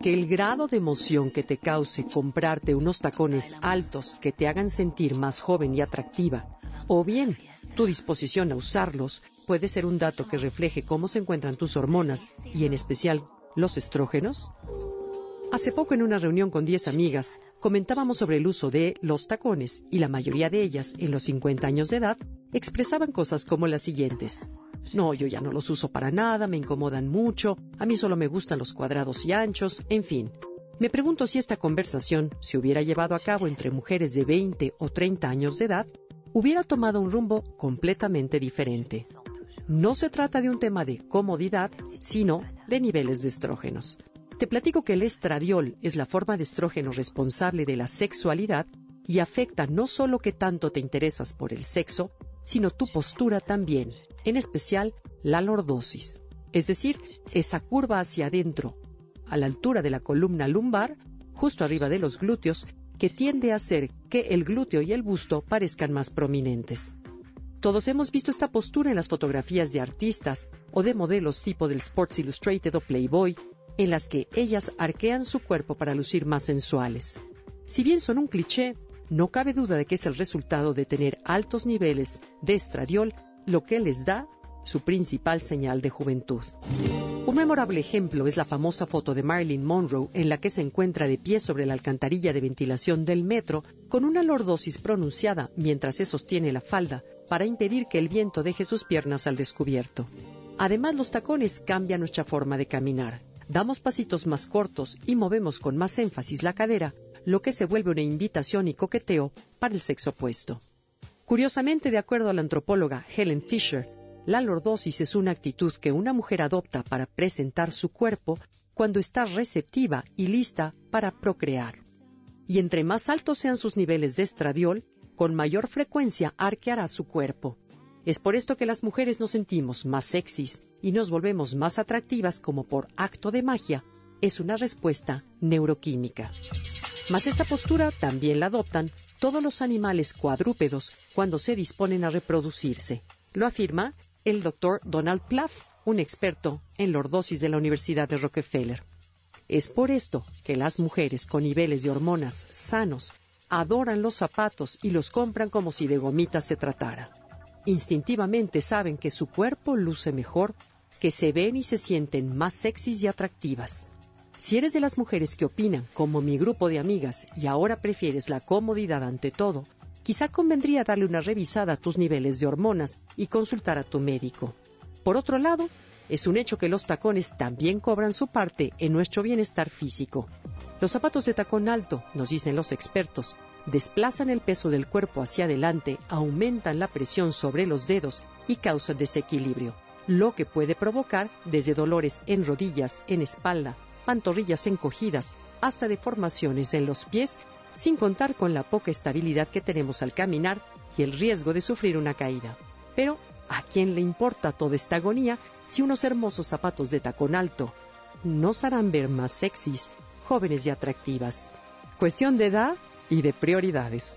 que el grado de emoción que te cause comprarte unos tacones altos que te hagan sentir más joven y atractiva, o bien tu disposición a usarlos, puede ser un dato que refleje cómo se encuentran tus hormonas y en especial los estrógenos? Hace poco en una reunión con 10 amigas comentábamos sobre el uso de los tacones y la mayoría de ellas en los 50 años de edad expresaban cosas como las siguientes. No, yo ya no los uso para nada, me incomodan mucho, a mí solo me gustan los cuadrados y anchos, en fin. Me pregunto si esta conversación se hubiera llevado a cabo entre mujeres de 20 o 30 años de edad, hubiera tomado un rumbo completamente diferente. No se trata de un tema de comodidad, sino de niveles de estrógenos. Te platico que el estradiol es la forma de estrógeno responsable de la sexualidad y afecta no solo que tanto te interesas por el sexo, sino tu postura también, en especial la lordosis, es decir, esa curva hacia adentro, a la altura de la columna lumbar, justo arriba de los glúteos, que tiende a hacer que el glúteo y el busto parezcan más prominentes. Todos hemos visto esta postura en las fotografías de artistas o de modelos tipo del Sports Illustrated o Playboy, en las que ellas arquean su cuerpo para lucir más sensuales. Si bien son un cliché, no cabe duda de que es el resultado de tener altos niveles de estradiol lo que les da su principal señal de juventud. Un memorable ejemplo es la famosa foto de Marilyn Monroe en la que se encuentra de pie sobre la alcantarilla de ventilación del metro con una lordosis pronunciada mientras se sostiene la falda para impedir que el viento deje sus piernas al descubierto. Además, los tacones cambian nuestra forma de caminar. Damos pasitos más cortos y movemos con más énfasis la cadera, lo que se vuelve una invitación y coqueteo para el sexo opuesto. Curiosamente, de acuerdo a la antropóloga Helen Fisher, la lordosis es una actitud que una mujer adopta para presentar su cuerpo cuando está receptiva y lista para procrear. Y entre más altos sean sus niveles de estradiol, con mayor frecuencia arqueará su cuerpo. Es por esto que las mujeres nos sentimos más sexys y nos volvemos más atractivas como por acto de magia. Es una respuesta neuroquímica. Mas esta postura también la adoptan todos los animales cuadrúpedos cuando se disponen a reproducirse. Lo afirma el doctor Donald Plaff, un experto en lordosis de la Universidad de Rockefeller. Es por esto que las mujeres con niveles de hormonas sanos adoran los zapatos y los compran como si de gomitas se tratara. Instintivamente saben que su cuerpo luce mejor, que se ven y se sienten más sexys y atractivas. Si eres de las mujeres que opinan, como mi grupo de amigas, y ahora prefieres la comodidad ante todo, quizá convendría darle una revisada a tus niveles de hormonas y consultar a tu médico. Por otro lado, es un hecho que los tacones también cobran su parte en nuestro bienestar físico. Los zapatos de tacón alto, nos dicen los expertos, desplazan el peso del cuerpo hacia adelante, aumentan la presión sobre los dedos y causan desequilibrio, lo que puede provocar desde dolores en rodillas, en espalda, pantorrillas encogidas, hasta deformaciones en los pies, sin contar con la poca estabilidad que tenemos al caminar y el riesgo de sufrir una caída. Pero, ¿a quién le importa toda esta agonía si unos hermosos zapatos de tacón alto nos harán ver más sexys, jóvenes y atractivas? Cuestión de edad y de prioridades.